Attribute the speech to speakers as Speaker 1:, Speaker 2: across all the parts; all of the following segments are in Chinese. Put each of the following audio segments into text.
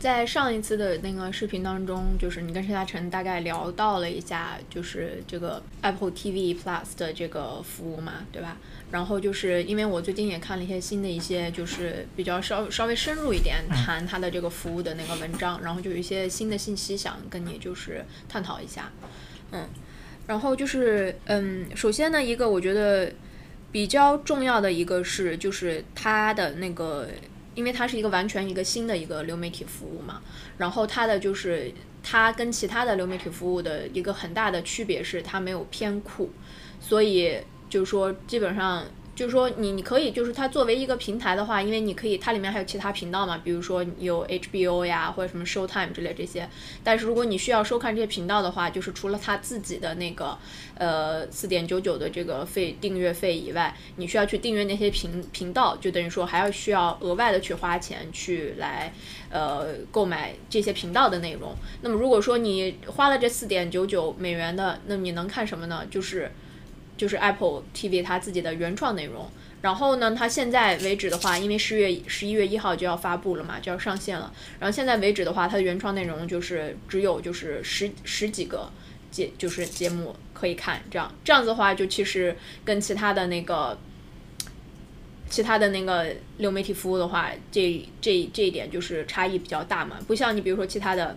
Speaker 1: 在上一次的那个视频当中，就是你跟陈嘉诚大概聊到了一下，就是这个 Apple TV Plus 的这个服务嘛，对吧？然后就是因为我最近也看了一些新的一些，就是比较稍稍微深入一点谈它的这个服务的那个文章，然后就有一些新的信息想跟你就是探讨一下，嗯，然后就是嗯，首先呢，一个我觉得比较重要的一个是，就是它的那个。因为它是一个完全一个新的一个流媒体服务嘛，然后它的就是它跟其他的流媒体服务的一个很大的区别是它没有偏库，所以就是说基本上。就是说，你你可以，就是它作为一个平台的话，因为你可以，它里面还有其他频道嘛，比如说有 HBO 呀，或者什么 Showtime 之类这些。但是如果你需要收看这些频道的话，就是除了它自己的那个呃四点九九的这个费订阅费以外，你需要去订阅那些频频道，就等于说还要需要额外的去花钱去来呃购买这些频道的内容。那么如果说你花了这四点九九美元的，那你能看什么呢？就是。就是 Apple TV 它自己的原创内容，然后呢，它现在为止的话，因为十月十一月一号就要发布了嘛，就要上线了。然后现在为止的话，它的原创内容就是只有就是十十几个节，就是节目可以看。这样这样子的话，就其实跟其他的那个其他的那个流媒体服务的话，这这这一点就是差异比较大嘛。不像你比如说其他的。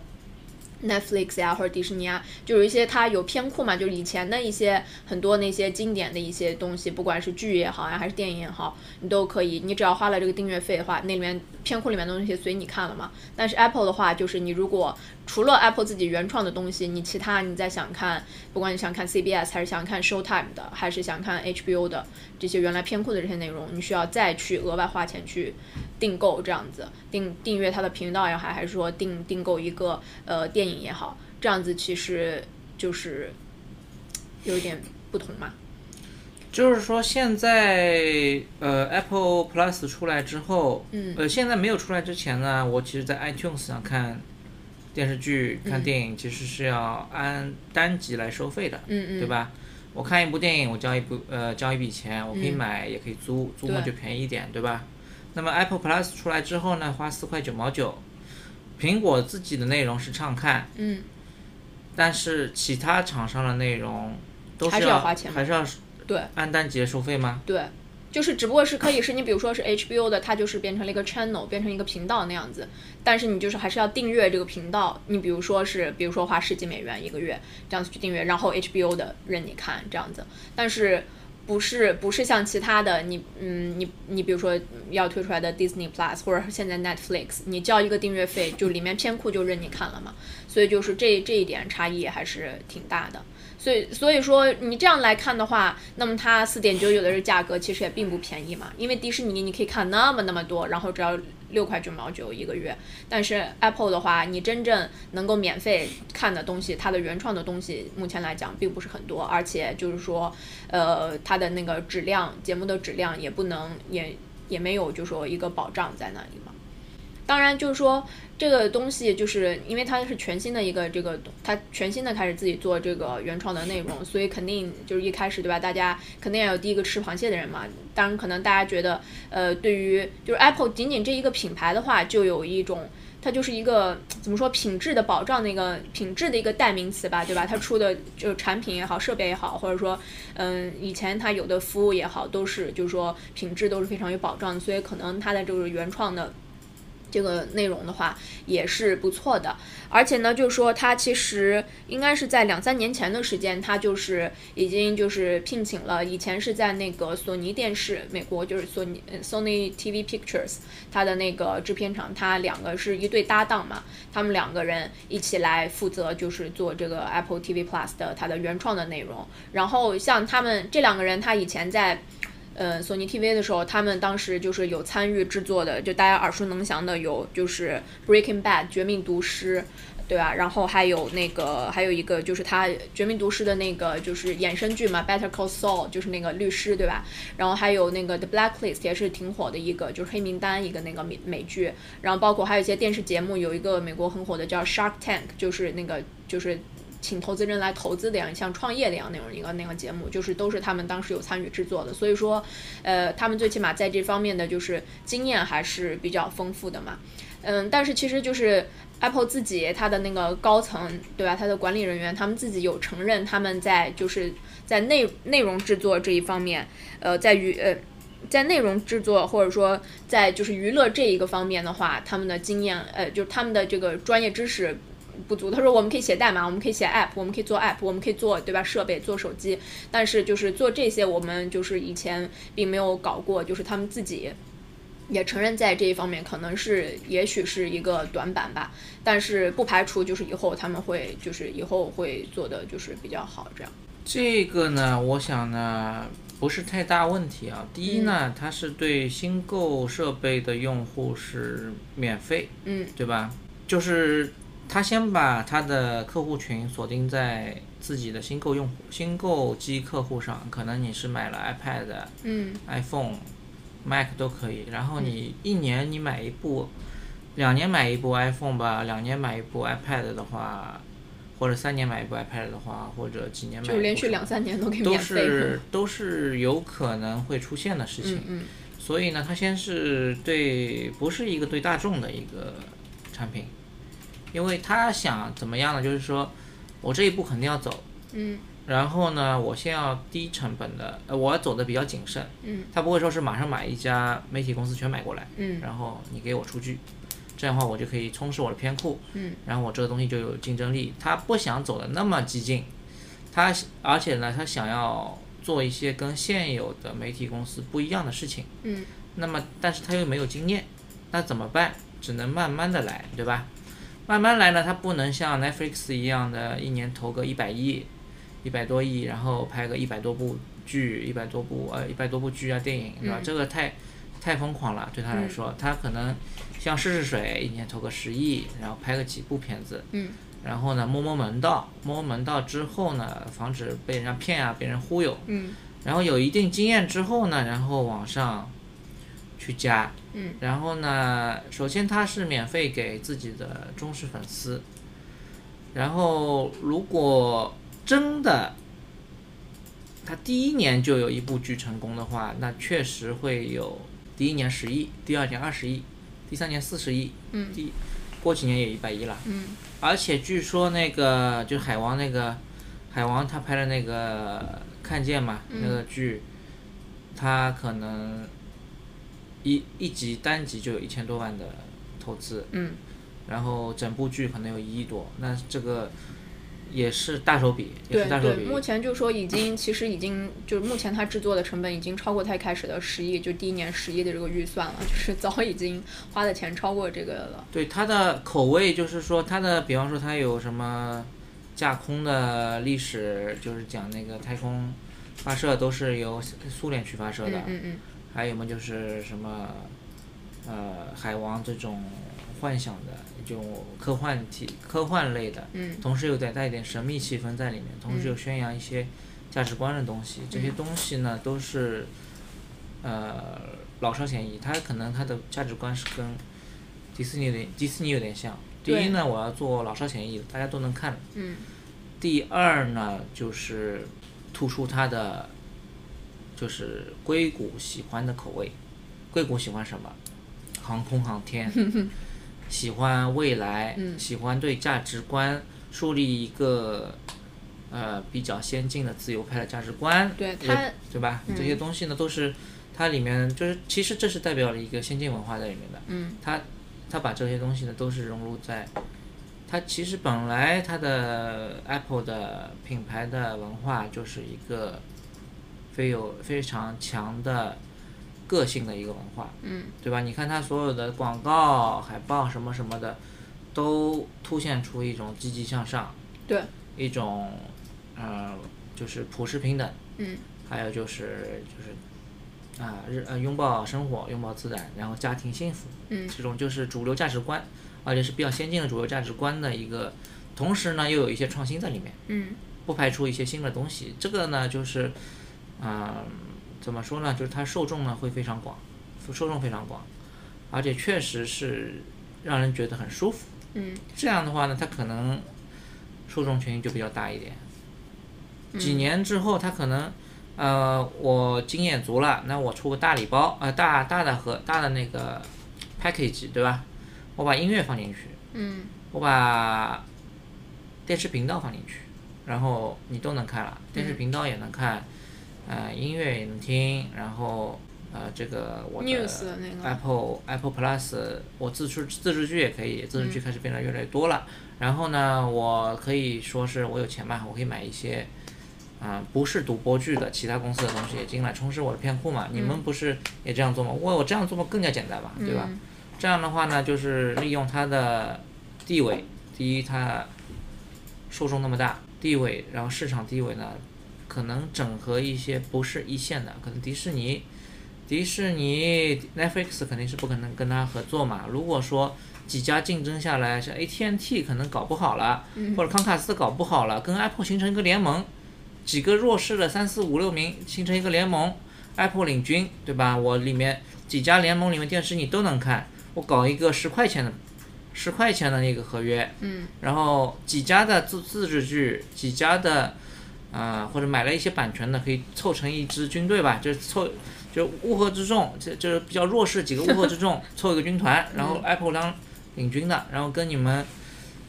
Speaker 1: Netflix 呀，或者迪士尼啊，就有一些它有偏库嘛，就是以前的一些很多那些经典的一些东西，不管是剧也好呀，还是电影也好，你都可以，你只要花了这个订阅费的话，那里面片库里面的东西随你看了嘛。但是 Apple 的话，就是你如果除了 Apple 自己原创的东西，你其他你再想看，不管你想看 CBS 还是想看 Showtime 的，还是想看 HBO 的这些原来片库的这些内容，你需要再去额外花钱去订购这样子，订订阅它的频道也好，还是说订订购一个呃电影也好，这样子其实就是有点不同嘛。
Speaker 2: 就是说现在呃 Apple Plus 出来之后，
Speaker 1: 嗯，
Speaker 2: 呃现在没有出来之前呢，我其实，在 iTunes 上看。电视剧看电影其实是要按单集来收费的，
Speaker 1: 嗯
Speaker 2: 嗯，对吧？我看一部电影，我交一部呃交一笔钱，我可以买也可以租，租嘛就便宜一点，对吧？那么 Apple Plus 出来之后呢，花四块九毛九，苹果自己的内容是畅看，
Speaker 1: 嗯，
Speaker 2: 但是其他厂商的内容都
Speaker 1: 是
Speaker 2: 要
Speaker 1: 花钱，
Speaker 2: 还是要
Speaker 1: 对
Speaker 2: 按单节收费吗？
Speaker 1: 对。就是只不过是可以是你比如说是 HBO 的，它就是变成了一个 channel，变成一个频道那样子。但是你就是还是要订阅这个频道。你比如说是，比如说花十几美元一个月这样子去订阅，然后 HBO 的任你看这样子。但是不是不是像其他的你嗯你你比如说要推出来的 Disney Plus 或者现在 Netflix，你交一个订阅费就里面片库就任你看了嘛。所以就是这这一点差异还是挺大的。所以，所以说你这样来看的话，那么它四点九九的这价格其实也并不便宜嘛。因为迪士尼你可以看那么那么多，然后只要六块九毛九一个月。但是 Apple 的话，你真正能够免费看的东西，它的原创的东西，目前来讲并不是很多，而且就是说，呃，它的那个质量，节目的质量也不能，也也没有，就说一个保障在那里嘛。当然，就是说这个东西，就是因为它是全新的一个这个，它全新的开始自己做这个原创的内容，所以肯定就是一开始对吧？大家肯定要有第一个吃螃蟹的人嘛。当然，可能大家觉得，呃，对于就是 Apple 仅仅这一个品牌的话，就有一种它就是一个怎么说品质的保障那个品质的一个代名词吧，对吧？它出的就是产品也好，设备也好，或者说嗯以前它有的服务也好，都是就是说品质都是非常有保障的，所以可能它的这个原创的。这个内容的话也是不错的，而且呢，就是说他其实应该是在两三年前的时间，他就是已经就是聘请了，以前是在那个索尼电视，美国就是索尼 Sony TV Pictures，他的那个制片厂，他两个是一对搭档嘛，他们两个人一起来负责就是做这个 Apple TV Plus 的它的原创的内容，然后像他们这两个人，他以前在。呃，索尼 TV 的时候，他们当时就是有参与制作的，就大家耳熟能详的有就是《Breaking Bad》绝命毒师，对吧？然后还有那个还有一个就是他《绝命毒师》的那个就是衍生剧嘛，《Better Call Saul》就是那个律师，对吧？然后还有那个《The Blacklist》也是挺火的一个，就是黑名单一个那个美美剧。然后包括还有一些电视节目，有一个美国很火的叫《Shark Tank》，就是那个就是。请投资人来投资的样，像创业的样那种一个那个节目，就是都是他们当时有参与制作的，所以说，呃，他们最起码在这方面的就是经验还是比较丰富的嘛。嗯，但是其实就是 Apple 自己它的那个高层对吧，它的管理人员他们自己有承认他们在就是在内内容制作这一方面，呃，在于呃在内容制作或者说在就是娱乐这一个方面的话，他们的经验呃就是他们的这个专业知识。不足，他说我们可以写代码，我们可以写 app，我们可以做 app，我们可以做对吧？设备做手机，但是就是做这些，我们就是以前并没有搞过，就是他们自己也承认在这一方面可能是也许是一个短板吧，但是不排除就是以后他们会就是以后会做的就是比较好这样。
Speaker 2: 这个呢，我想呢不是太大问题啊。第一呢，它是对新购设备的用户是免费，
Speaker 1: 嗯，
Speaker 2: 对吧？就是。他先把他的客户群锁定在自己的新购用户、新购机客户上，可能你是买了 iPad、
Speaker 1: 嗯
Speaker 2: ，iPhone、Mac 都可以。然后你一年你买一部，两年买一部 iPhone 吧，两年买一部 iPad 的话，或者三年买一部 iPad 的话，或者几年买，
Speaker 1: 就连续两三年都给
Speaker 2: 都是都是有可能会出现的事情。
Speaker 1: 嗯嗯。
Speaker 2: 所以呢，他先是对，不是一个对大众的一个产品。因为他想怎么样呢？就是说，我这一步肯定要走，
Speaker 1: 嗯，
Speaker 2: 然后呢，我先要低成本的，呃，我要走的比较谨慎，
Speaker 1: 嗯，
Speaker 2: 他不会说是马上买一家媒体公司全买过来，
Speaker 1: 嗯，
Speaker 2: 然后你给我出具，这样的话我就可以充实我的片库，
Speaker 1: 嗯，
Speaker 2: 然后我这个东西就有竞争力。他不想走的那么激进，他而且呢，他想要做一些跟现有的媒体公司不一样的事情，
Speaker 1: 嗯，
Speaker 2: 那么但是他又没有经验，那怎么办？只能慢慢的来，对吧？慢慢来呢，它不能像 Netflix 一样的，一年投个一百亿，一百多亿，然后拍个一百多部剧，一百多部呃一百多部剧啊电影，对吧？这个太太疯狂了，对他来说，他可能像试试水，一年投个十亿，然后拍个几部片子，
Speaker 1: 嗯，
Speaker 2: 然后呢摸摸门道，摸摸门道之后呢，防止被人家骗啊，被人忽悠，
Speaker 1: 嗯，
Speaker 2: 然后有一定经验之后呢，然后往上。去加，
Speaker 1: 嗯，
Speaker 2: 然后呢，首先它是免费给自己的忠实粉丝，然后如果真的，他第一年就有一部剧成功的话，那确实会有第一年十亿，第二年二十亿，第三年四十亿，
Speaker 1: 嗯，
Speaker 2: 第过几年也一百亿了，
Speaker 1: 嗯，
Speaker 2: 而且据说那个就海王那个海王他拍的那个看见嘛那个剧，他可能。一一集单集就有一千多万的投资，
Speaker 1: 嗯，
Speaker 2: 然后整部剧可能有一亿多，那这个也是大手笔，也是大手笔。
Speaker 1: 目前就说已经，其实已经就是目前它制作的成本已经超过它一开始的十亿，就第一年十亿的这个预算了，就是早已经花的钱超过这个了。
Speaker 2: 对它的口味，就是说它的，比方说它有什么架空的历史，就是讲那个太空发射都是由苏联去发射的，
Speaker 1: 嗯嗯。
Speaker 2: 还有么就是什么，呃，海王这种幻想的，就科幻体、科幻类的，
Speaker 1: 嗯，
Speaker 2: 同时又带带一点神秘气氛在里面，同时又宣扬一些价值观的东西，这些东西呢都是，呃，老少咸宜。它可能它的价值观是跟迪士尼的迪士尼有点像。第一呢，我要做老少咸宜的，大家都能看。
Speaker 1: 嗯。
Speaker 2: 第二呢，就是突出它的。就是硅谷喜欢的口味，硅谷喜欢什么？航空航天，喜欢未来，喜欢对价值观树立一个呃比较先进的自由派的价值观，
Speaker 1: 对它，
Speaker 2: 对吧？这些东西呢，都是它里面就是其实这是代表了一个先进文化在里面的。
Speaker 1: 嗯，
Speaker 2: 它它把这些东西呢都是融入在，它其实本来它的 Apple 的品牌的文化就是一个非有非常强的个性的一个文化，
Speaker 1: 嗯，
Speaker 2: 对吧？你看它所有的广告、海报什么什么的，都凸显出一种积极向上，
Speaker 1: 对，
Speaker 2: 一种呃就是普世平等，
Speaker 1: 嗯，
Speaker 2: 还有就是就是啊日呃拥抱生活，拥抱自然，然后家庭幸福，
Speaker 1: 嗯
Speaker 2: 这种就是主流价值观，而且是比较先进的主流价值观的一个，同时呢又有一些创新在里面，
Speaker 1: 嗯
Speaker 2: 不排除一些新的东西。这个呢就是，嗯、怎么说呢？就是它受众呢会非常广，受众非常广，而且确实是让人觉得很舒服。
Speaker 1: 嗯
Speaker 2: 这样的话呢，它可能受众群就比较大一点。
Speaker 1: 嗯
Speaker 2: 几年之后，它可能，呃，我经验足了，那我出个大礼包，呃，大大的和大的那个 package，对吧？我把音乐放进去，
Speaker 1: 嗯
Speaker 2: 我把电视频道放进去，然后你都能看了，电视频道也能看，呃，音乐也能听，然后呃，这个我的 Apple Apple Plus，我自制自制剧也可以，自制剧开始变得越来越多了。然后呢，我可以说是我有钱嘛，我可以买一些，啊、不是独播剧的其他公司的东西也进来充实我的片库嘛。你们不是也这样做吗？我我这样做更加简单嘛，对吧？
Speaker 1: 嗯
Speaker 2: 这样的话呢，就是利用它的地位，第一，它受众那么大，地位，然后市场地位呢，可能整合一些不是一线的，可能迪士尼，迪士尼、Netflix 肯定是不可能跟他合作嘛。如果说几家竞争下来，像 AT&T 可能搞不好了，或者康卡斯搞不好了，跟 Apple 形成一个联盟，几个弱势的三四五六名形成一个联盟，Apple 领军，对吧？我里面几家联盟里面电视你都能看，我搞一个十块钱的，十块钱的那个合约，
Speaker 1: 嗯
Speaker 2: 然后几家的自自制剧，几家的，啊、或者买了一些版权的，可以凑成一支军队吧，就是凑，就乌合之众，这就是比较弱势几个乌合之众凑一个军团，然后 Apple 当领军的，然后跟你们，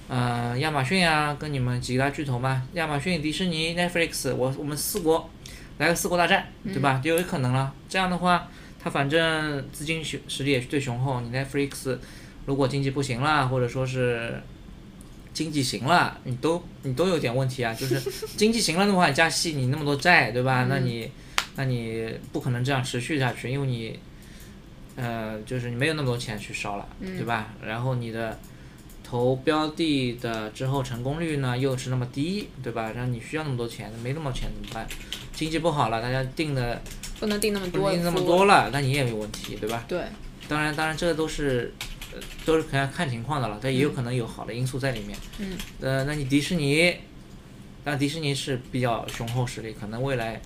Speaker 2: 呃，亚马逊啊，跟你们几大巨头嘛，亚马逊、迪士尼、Netflix，我我们四国来个四国大战，对吧？就有可能了。这样的话，他反正资金实实力也是最雄厚，你 Netflix 如果经济不行了，或者说是经济行了，你都你都有点问题啊。就是 经济行了的话，你加息，你那么多债，对吧？那你那你不可能这样持续下去，因为你呃，就是你没有那么多钱去烧了，对吧？然后你的投标的的之后成功率呢又是那么低，对吧？然后你需要那么多钱，没那么多钱怎么办？经济不好了，大家定的
Speaker 1: 不能定那么多，
Speaker 2: 定那么多。了，那你也有问题，对吧？
Speaker 1: 对，
Speaker 2: 当然，当然，这个都是，呃，都是看看情况的了，但也有可能有好的因素在里面。
Speaker 1: 嗯。
Speaker 2: 呃，那你迪士尼，那迪士尼是比较雄厚实力，可能未来，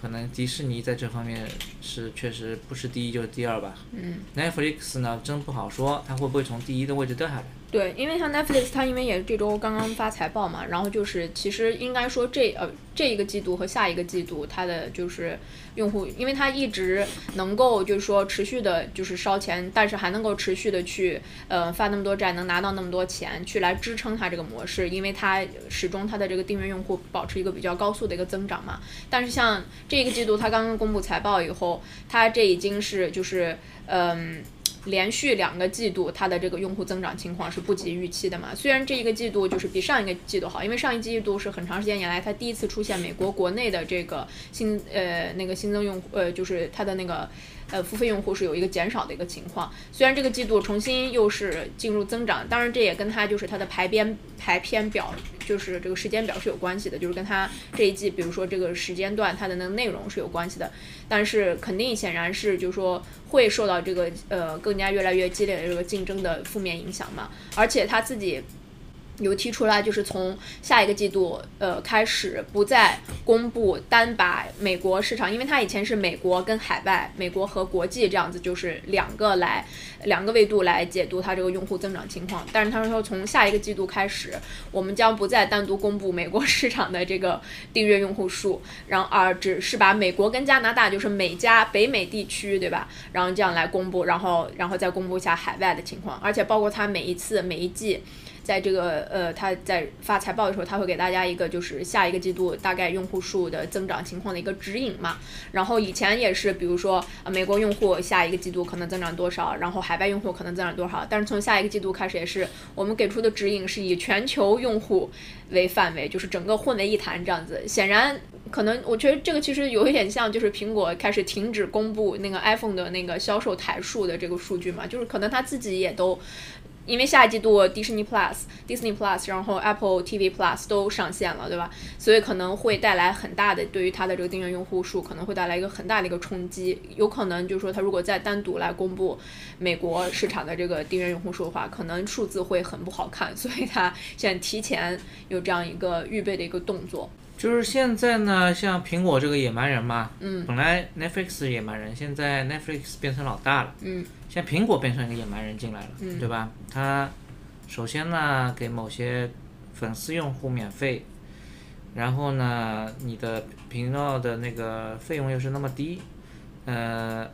Speaker 2: 可能迪士尼在这方面是确实不是第一就是第二吧。
Speaker 1: 嗯。
Speaker 2: Netflix 呢，真不好说，它会不会从第一的位置掉下来？
Speaker 1: 对，因为像 Netflix，它因为也是这周刚刚发财报嘛，然后就是其实应该说这呃这一个季度和下一个季度它的就是用户，因为它一直能够就是说持续的就是烧钱，但是还能够持续的去呃发那么多债，能拿到那么多钱去来支撑它这个模式，因为它始终它的这个订阅用户保持一个比较高速的一个增长嘛。但是像这个季度它刚刚公布财报以后，它这已经是就是嗯。连续两个季度，它的这个用户增长情况是不及预期的嘛？虽然这一个季度就是比上一个季度好，因为上一季度是很长时间以来它第一次出现美国国内的这个新呃那个新增用户呃就是它的那个呃付费用户是有一个减少的一个情况。虽然这个季度重新又是进入增长，当然这也跟它就是它的排编排片表就是这个时间表是有关系的，就是跟它这一季比如说这个时间段它的那个内容是有关系的。但是肯定显然是就是说会受到这个呃更加越来越激烈的这个竞争的负面影响嘛，而且他自己。有提出来，就是从下一个季度呃开始，不再公布单把美国市场，因为它以前是美国跟海外、美国和国际这样子，就是两个来两个维度来解读它这个用户增长情况。但是他说从下一个季度开始，我们将不再单独公布美国 市场的这个订阅用户数，然而只是把美国跟加拿大，就是美加北美地区，对吧？然后这样来公布，然后然后再公布一下海外的情况，而且包括它每一次每一季。在这个呃，他在发财报的时候，他会给大家一个就是下一个季度大概用户数的增长情况的一个指引嘛。然后以前也是，比如说呃，美国用户下一个季度可能增长多少，然后海外用户可能增长多少。但是从下一个季度开始，也是我们给出的指引是以全球用户为范围，就是整个混为一谈这样子。显然。可能我觉得这个其实有一点像，就是苹果开始停止公布那个 iPhone 的那个销售台数的这个数据嘛，就是可能他自己也都，因为下一季度迪士尼 Plus、Disney Plus，然后 Apple TV Plus 都上线了，对吧？所以可能会带来很大的对于它的这个订阅用户数可能会带来一个很大的一个冲击，有可能就是说它如果再单独来公布美国市场的这个订阅用户数的话，可能数字会很不好看，所以它现在提前有这样一个预备的一个动作。
Speaker 2: 就是现在呢，像苹果这个野蛮人嘛，
Speaker 1: 嗯，
Speaker 2: 本来 Netflix 是野蛮人，现在 Netflix 变成老大了，
Speaker 1: 嗯，
Speaker 2: 现在苹果变成一个野蛮人进来了，
Speaker 1: 嗯
Speaker 2: 对吧？他首先呢给某些粉丝用户免费，然后呢你的频道的那个费用又是那么低，呃，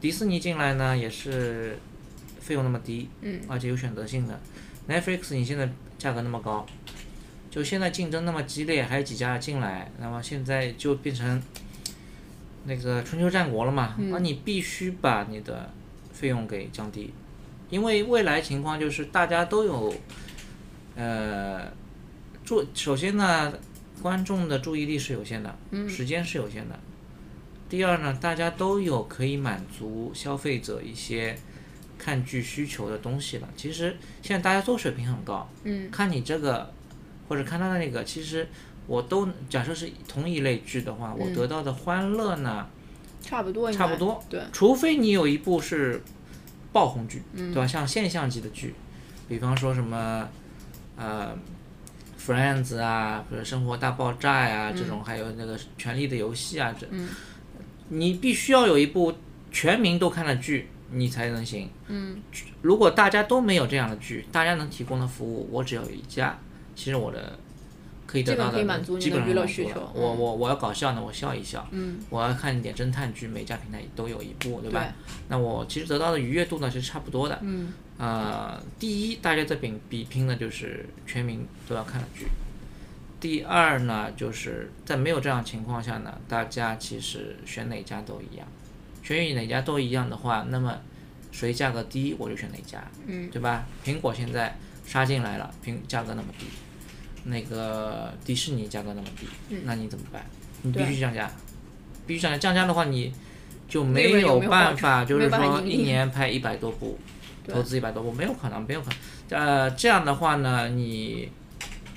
Speaker 2: 迪士尼进来呢也是费用那么低，
Speaker 1: 嗯，
Speaker 2: 而且有选择性的，Netflix 你现在价格那么高。就现在竞争那么激烈，还有几家进来，那么现在就变成那个春秋战国了嘛？那你必须把你的费用给降低，因为未来情况就是大家都有，呃，注首先呢，观众的注意力是有限的，时间是有限的。第二呢，大家都有可以满足消费者一些看剧需求的东西了。其实现在大家都水平很高，
Speaker 1: 嗯，
Speaker 2: 看你这个。或者看他的那个，其实我都假设是同一类剧的话，我得到的欢乐呢，
Speaker 1: 差不多，
Speaker 2: 差不多，
Speaker 1: 对，
Speaker 2: 除非你有一部是爆红剧，
Speaker 1: 嗯
Speaker 2: 对吧？像现象级的剧，比方说什么呃，Friends 啊，或者《生活大爆炸》呀这种，还有那个《权力的游戏》啊这，
Speaker 1: 嗯
Speaker 2: 你必须要有一部全民都看的剧，你才能行。
Speaker 1: 嗯，
Speaker 2: 如果大家都没有这样的剧，大家能提供的服务，我只要有一家。其实我的可以得到的基本上
Speaker 1: 娱乐需求。
Speaker 2: 我我我要搞笑呢，我笑一笑。
Speaker 1: 嗯。
Speaker 2: 我要看一点侦探剧，每家平台都有一部，对吧？
Speaker 1: 对。
Speaker 2: 那我其实得到的愉悦度呢是差不多的。
Speaker 1: 嗯。
Speaker 2: 呃，第一，大家在比比拼的就是全民都要看的剧。第二呢，就是在没有这样情况下呢，大家其实选哪家都一样。选哪家都一样的话，那么谁价格低，我就选哪家。
Speaker 1: 嗯。
Speaker 2: 对吧？苹果现在。杀进来了，平价格那么低，那个迪士尼价格那么低，那你怎么办？你必须降价，必须降价。降价的话，你就没
Speaker 1: 有
Speaker 2: 办法，就是说一年拍一百多部，投资一百多部，没有可能，没有可能。呃，这样的话呢，你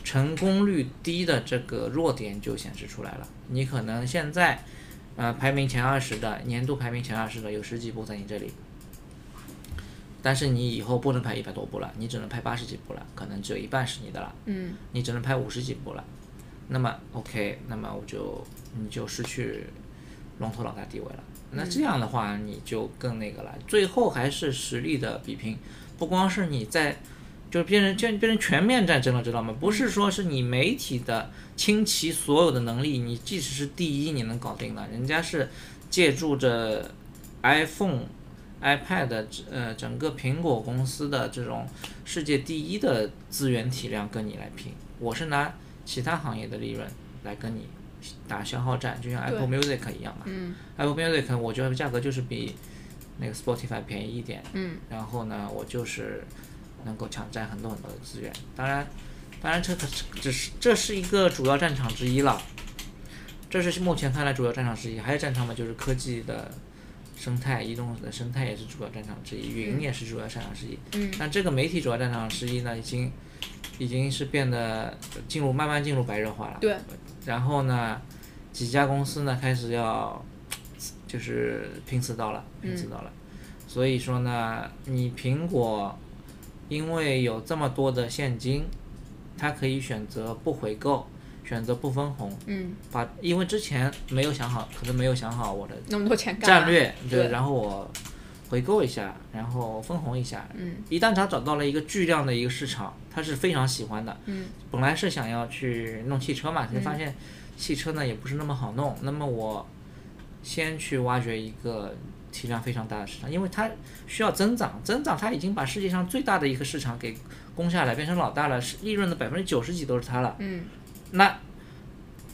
Speaker 2: 成功率低的这个弱点就显示出来了。你可能现在，呃，排名前二十的，年度排名前二十的有十几部在你这里。但是你以后不能拍一百多部了，你只能拍八十几部了，可能只有一半是你的了。
Speaker 1: 嗯，
Speaker 2: 你只能拍五十几部了，那么 OK，那么我就你就失去龙头老大地位了。那这样的话你就更那个了，最后还是实力的比拼，不光是你在，就是变成就变成全面战争了，知道吗？不是说是你媒体的倾其所有的能力，你即使是第一你能搞定了，人家是借助着 iPhone。iPad 呃，整个苹果公司的这种世界第一的资源体量跟你来拼，我是拿其他行业的利润来跟你打消耗战，就像 Apple Music 一样嘛。
Speaker 1: 嗯。
Speaker 2: Apple Music 我觉得价格就是比那个 Spotify 便宜一点。
Speaker 1: 嗯。
Speaker 2: 然后呢，我就是能够抢占很多很多的资源。当然，当然这可只是这是一个主要战场之一了。这是目前看来主要战场之一，还有战场嘛，就是科技的。生态移动的生态也是主要战场之一，云也是主要战场之一。
Speaker 1: 嗯。
Speaker 2: 那这个媒体主要战场之一呢，已经已经是变得进入慢慢进入白热化了。
Speaker 1: 对。
Speaker 2: 然后呢，几家公司呢开始要就是拼刺刀了，拼刺刀了。所以说呢，你苹果因为有这么多的现金，它可以选择不回购。选择不分红，
Speaker 1: 嗯，
Speaker 2: 把因为之前没有想好，可能没有想好我的
Speaker 1: 那么多钱
Speaker 2: 战略，
Speaker 1: 对，
Speaker 2: 然后我回购一下，然后分红一下，
Speaker 1: 嗯，
Speaker 2: 一旦他找到了一个巨量的一个市场，他是非常喜欢的，
Speaker 1: 嗯，
Speaker 2: 本来是想要去弄汽车嘛，才发现汽车呢也不是那么好弄，那么我先去挖掘一个体量非常大的市场，因为它需要增长，增长它已经把世界上最大的一个市场给攻下来，变成老大了，是利润的百分之九十几都是它了。
Speaker 1: 嗯，
Speaker 2: 那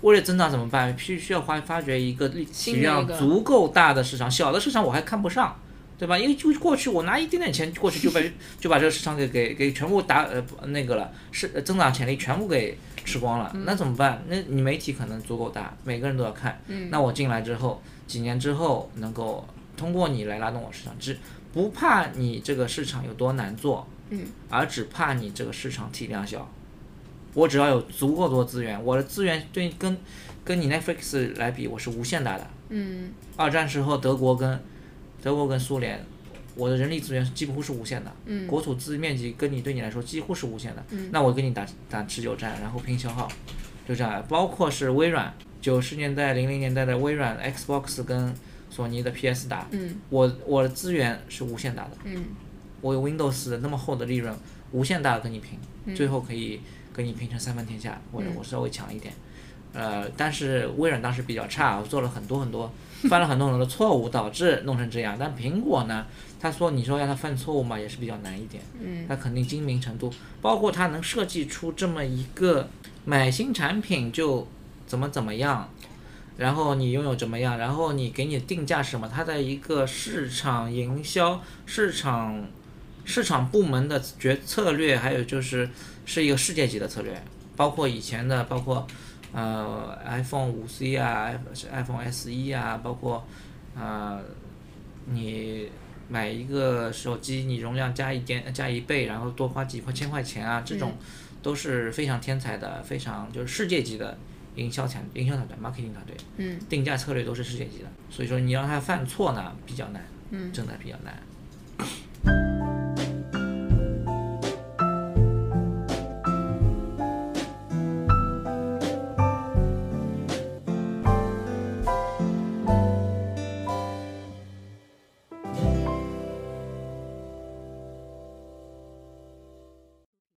Speaker 2: 为了增长怎么办？必须要发发掘一个力体量足够大的市场，小的市场我还看不上，对吧？因为就过去我拿一点点钱过去就把 就把这个市场给给给全部打呃那个了，是呃增长潜力全部给吃光了，那怎么办？那你媒体可能足够大，每个人都要看，那我进来之后，几年之后能够通过你来拉动我市场，只不怕你这个市场有多难做，
Speaker 1: 嗯，
Speaker 2: 而只怕你这个市场体量小。我只要有足够多资源，我的资源对跟跟你 Netflix 来比，我是无限大的。
Speaker 1: 嗯
Speaker 2: 二战时候，德国跟德国跟苏联，我的人力资源几乎是无限的，
Speaker 1: 嗯
Speaker 2: 国土资面积跟你对你来说几乎是无限的。那我跟你打打持久战，然后拼消耗，就这样。包括是微软，九十年代、零零年代的微软 Xbox 跟索尼的 PS 打，
Speaker 1: 嗯
Speaker 2: 我我的资源是无限大的。
Speaker 1: 嗯
Speaker 2: 我有 Windows 那么厚的利润，无限大的跟你拼，最后可以跟你拼成三分天下，或者我稍微强一点。呃，但是微软当时比较差，我做了很多很多，犯了很多很多的错误，导致弄成这样。但苹果呢，他说你说让他犯错误嘛，也是比较难一点。
Speaker 1: 嗯
Speaker 2: 他肯定精明程度，包括他能设计出这么一个买新产品就怎么怎么样，然后你拥有怎么样，然后你给你定价什么，它的一个市场营销、市场市场部门的决策略，还有就是是一个世界级的策略，包括以前的，包括呃 iPhone 五 C 啊，iPhone S 一啊，包括呃你买一个手机，你容量加一点加一倍，然后多花几块千块钱啊，这种都是非常天才的，非常就是世界级的营销团营销团队 marketing 团队，
Speaker 1: 嗯
Speaker 2: 定价策略都是世界级的，所以说你让他犯错呢比较难，
Speaker 1: 嗯
Speaker 2: 真的比较难。